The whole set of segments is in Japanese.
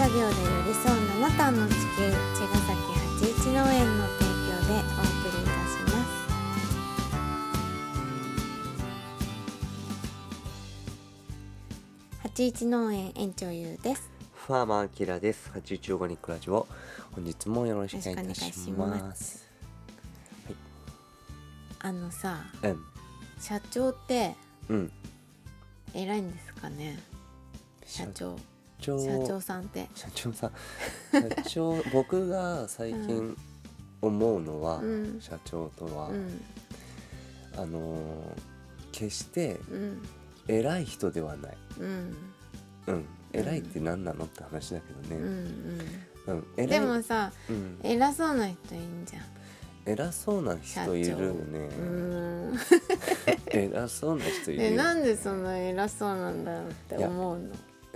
作業で寄り添う七段の地球茅ヶ崎八一農園の提供でお送りいたします。八一農園園長ゆうです。ファーマーキラです。八十オーガニックラジオ。本日もよろしくお願いしよろしくお願い。あのさうん、社長ってうん。偉いんですかね？社長。社長。社長さんって。社長さん。社長、僕が最近思うのは、うん。社長とは、うん。あのー決してうん。偉い人ではない。うん。うん。偉いって何なのって話だけどうんうね。ん。うん。でもさうん、偉そうな人いいんじゃん。偉そうな人いるよね。偉そうな人いるね。なんでそんな偉そうなんだろうって思うの？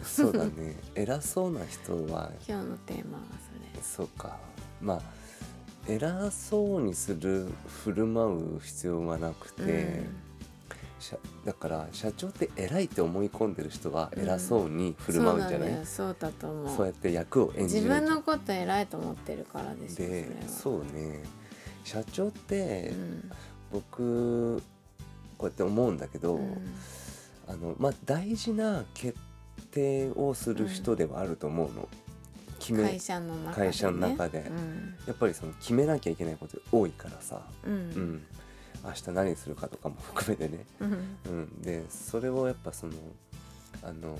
そうだね。偉そうな人は今日のテーマはそうか。まあ偉そうにする振る舞う必要はなくそれて、しゃだから社長って偉いって思い込んでる人は偉そうに振る舞うんじゃない、そうそうだと思う。そうやって役を演じ自る分のこと偉いと思ってるからでしょでそうね。社長って、うん。僕こうやって思うんだけど、うん。あのまあ大事な決定をする人ではあると思うの。決め会社の中で、ね、会社の中で。うん。やっぱりその決めなきゃいけないこと多いからさ、ううん。ん、明日何するかとかも含めてね、うん。うん、でそれをやっぱそのあの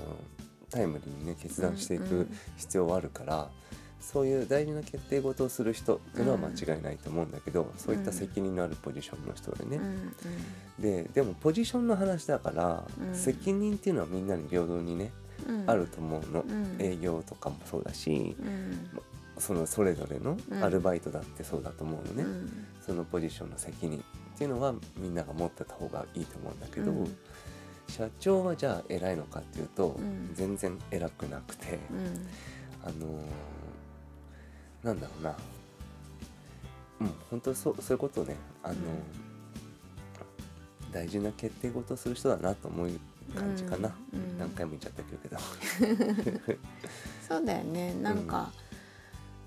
タイムリーにね決断していくうんうん。必要はあるから、そういう大事な決定事をする人っていうのは間違いないと思うんだけど、そういった責任のあるポジションの人でね、うんででもポジションの話だから、うん。責任っていうのはみんなに平等にね、うんあると思うの、うん。営業とかもそうだし、うん。そのそれぞれのうん。アルバイトだってそうだと思うのね。うん。そのポジションの責任っていうのはみんなが持ってた方がいいと思うんだけど、うん。社長はじゃあ偉いのかっていうと、ん。全然偉くなくて、うん。あのーなんだろうな。うん本当そうそういうことをね。あのー大事な決定事をする人だなと思う感じかな、うんうん。何回も言っちゃったけど。そうだよね。なんか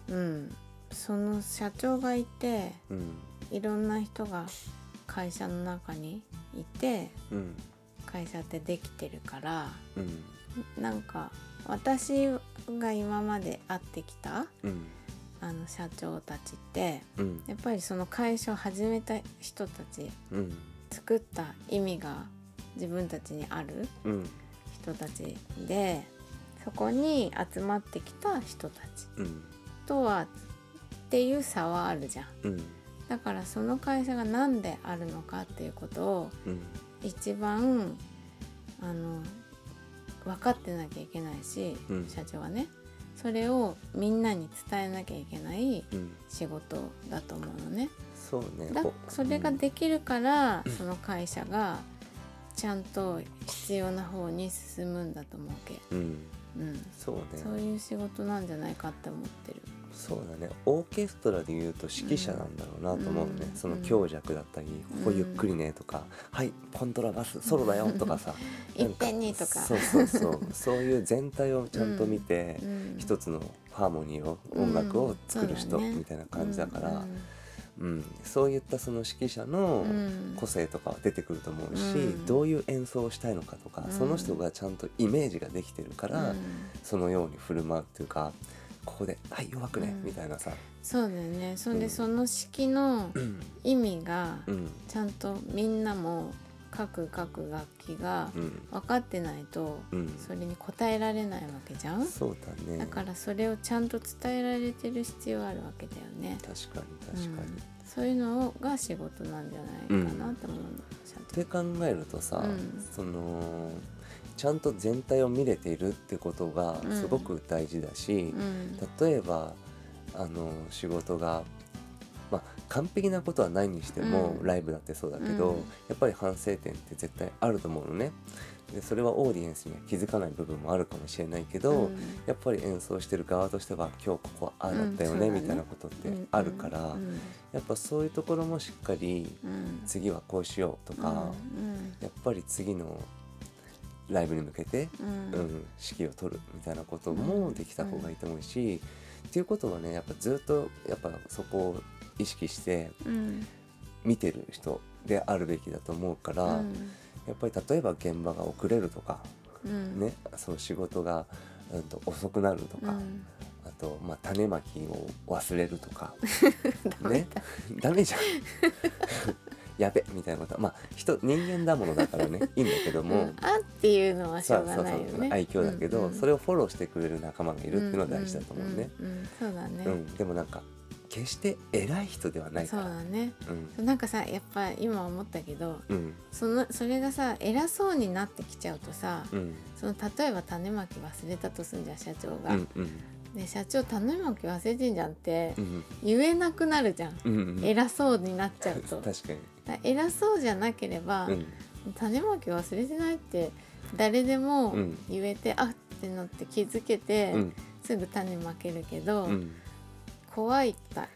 うん、その社長がいてうん。いろんな人が会社の中にいてうん。会社ってできてるからうん。なんか私が今まで会ってきたうん。あの社長たちってうん。やっぱりその会社を始めた人たちうん。作った意味が自分たちにあるうん。人たちでそこに集まってきた人たちうん。とはっていう差はあるじゃん。うん。だからその会社が何であるのかっていうことをうん。一番あの分かってなきゃいけないし、うん。社長はね。それをみんなに伝えなきゃいけないうん。仕事だと思うのね。そうね。だほそれができるから、その会社がちゃんと必要な方に進むんだと思うけ、うん。うん、そうね。そういう仕事なんじゃないかって思ってる。そうだね。オーケストラで言うと指揮者なんだろうなと思うね、うん。その強弱だったり「ここゆっくりね」とか「はいコントラバスソロだよ」とかさ。いっぺんにとか。そうそうそう。そういう全体をちゃんと見て、うん。一つのハーモニーを音楽を作る人うんそうだねみたいな感じだから、うんうん。そういったその指揮者のうん。個性とかは出てくると思うし、うん。どういう演奏をしたいのかとか、うん。その人がちゃんとイメージができてるから、うん。そのように振る舞うっていうかここで「はい弱くね」うん。みたいなさ、そうだよね。そんで、うん。その式のうん。意味がうん。ちゃんとみんなも各各楽器がうん。分かってないとうん。それに応えられないわけじゃん？そうだね。だからそれをちゃんと伝えられてる必要あるわけだよね。確かに確かに、うん。そういうのが仕事なんじゃないかなって思うの、ちゃんと。って考えるとさ、うん。そのちゃんと全体を見れているってことがうん。すごく大事だし、うん。例えばあの仕事が、まあ、完璧なことはないにしても、うん。ライブだってそうだけど、うん。やっぱり反省点って絶対あると思うのね。でそれはオーディエンスには気づかない部分もあるかもしれないけど、うん。やっぱり演奏してる側としては今日ここはああだったよね、みたいなことってあるから、うん。やっぱそういうところもしっかりうん。次はこうしようとか、うん。やっぱり次のライブに向けて、ううんん、指揮を取るみたいなこともできた方がいいと思うし、っていうことはねやっぱずっとやっぱそこを意識してうん。見てる人であるべきだと思うから、うん。やっぱり例えば現場が遅れるとか、うん。ね、その仕事が、うん、と遅くなるとか、うん。あと、まあ、種まきを忘れるとか ダメねダメじゃん。やべみたいなこと。まあ人人間だものだからね いいんだけども、うん。あっていうのはしょうがないよね。そうそう愛嬌だけど、うんうん。それをフォローしてくれる仲間がいるっていうのは大事だと思うね。んんうん。そうだね、うん。でもなんか決して偉い人ではないそう。だね。うん。なんかさやっぱ今思ったけどうん。そのそれがさ偉そうになってきちゃうとさ、うん。その例えば種まき忘れたとすんじゃん社長が。うんうん。で社長種まき忘れてんじゃんってうん言えなくなるじゃん、うんうん。偉そうになっちゃうと。確かに。だ偉そうじゃなければ、うん。種まき忘れてないって誰でもうん。言えて、あってなって気づけて、うん。すぐ種まけるけど、うん怖いた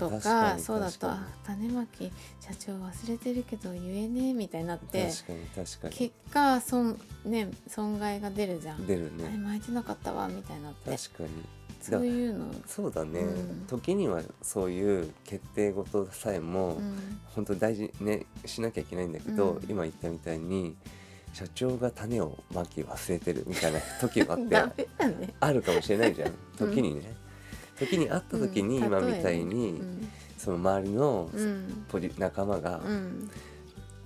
とかそうだと種まき社長忘れてるけど言えねえみたいになっにて確かに確かに。結果損,、ね、損害が出るじゃん。出るあれね巻いてなかったわみたいになって。確かに。そういうの、そうだね、うん。時にはそういう決定事さえも、うん。本当に大事ねしなきゃいけないんだけど、うん。今言ったみたいに社長が種をまき忘れてるみたいな時があって ね。あるかもしれないじゃん。時にね、時に会った時に、うん今みたいに、その周りのうんポジ仲間が、うん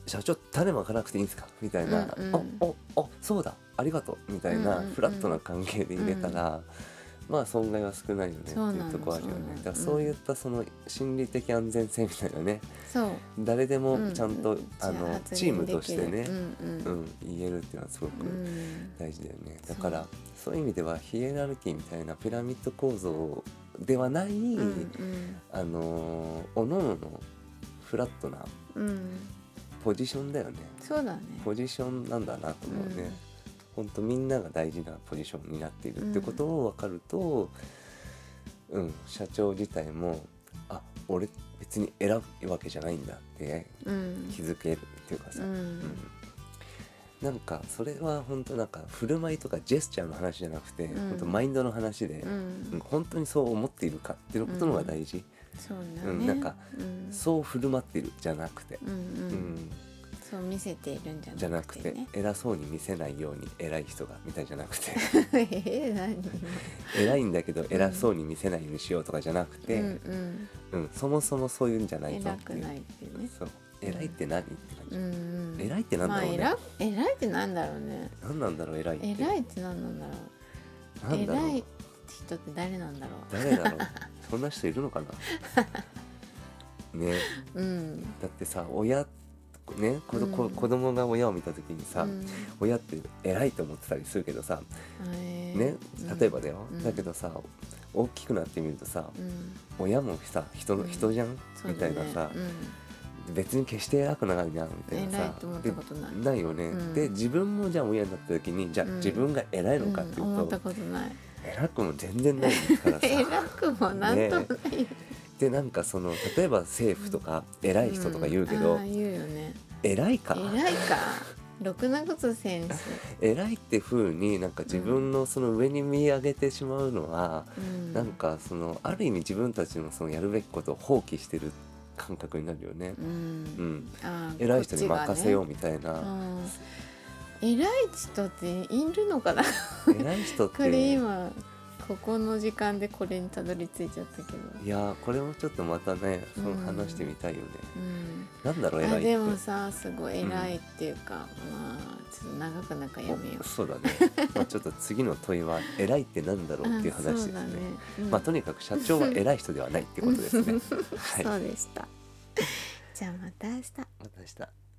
社長種まかなくていいんですか?」みたいな「うんうんあおおそうだ。ありがとう」みたいなうんうんうん。フラットな関係で入れたら、まあ損害は少ないよねっていうところあるよね。だからそういったその心理的安全性みたいなね。そう。誰でもうんちゃんと、うんあのチームとしてね、うんうん。言えるっていうのはすごくうん。大事だよね、だからそういう意味ではヒエラルキーみたいなピラミッド構造ではない、うんうん。あのおのおののフラットなうん。ポジションだよね。そうだね。ポジションなんだなと思うね、ほんとみんなが大事なポジションになっているってことを分かると、うん社長自体もあ俺別に選ぶわけじゃないんだってうん。気づけるっていうかさ、うん。うん。なんかそれは本当なんか振る舞いとかジェスチャーの話じゃなくて、うん。本当マインドの話で、ううんん本当にそう思っているかっていうことの方が大事、そうだね。うんなんかうん。そう振る舞っているじゃなくて、うんううんんそう見せているんじゃなくてね。偉そうに見せないように偉い人がみたいじゃなくて。え 何偉いんだけど偉そうに見せないようにしようとかじゃなくて、ううんん。うんそもそもそういうんじゃないぞっていう。ないっていうね。そう。偉いって何って感じ、偉いってなんだろうね、まあ偉偉いってなんだろうね。何なんだろう偉いって。偉いって何なんだろう。なんだろう。偉い人って誰なんだろ誰だろう。そんな人いるのかな。ね。ううん。だってさ親ね子,、うん。子子供が親を見た時にさ、うん。親って偉いと思ってたりするけどさねうん。例えばだよ、うん。だけどさ大きくなってみるとさうん。親もさ人のうん。人じゃん、みたいなさ、うん。別に決して偉くないなみたいなさ。偉いと思ったことない。よね、うん。で自分もじゃあ親になった時にじゃあうん。自分が偉いのかっていうと、偉くも全然ないからさ。偉くもなんともないよでなんかその例えば政府とか偉い人とか言うけど、んあー言うよね。偉いか？偉いか。ろくなことせんし、偉いって風になんか自分のその上に見上げてしまうのは、うん、なんかそのある意味自分たちのそのやるべきことを放棄してる感覚になるよね。う、うん。ん、あー偉い人に任せようみたいな、うん。偉い人っているのかな？偉い人っこれて今ここの時間でこれにたどり着いちゃったけどいやーこれもちょっとまたねそのうん話してみたいよね。うんなんだろう偉いって。あでもさすごい偉いっていうか、まあちょっと長くなんかやめよおそうだね。まあちょっと次の問いは偉いってなんだろう。うっていう話ですね。ねうんまあとにかく社長は偉い人ではないってことですね。はい。そうでした。じゃあまた明日。また明日。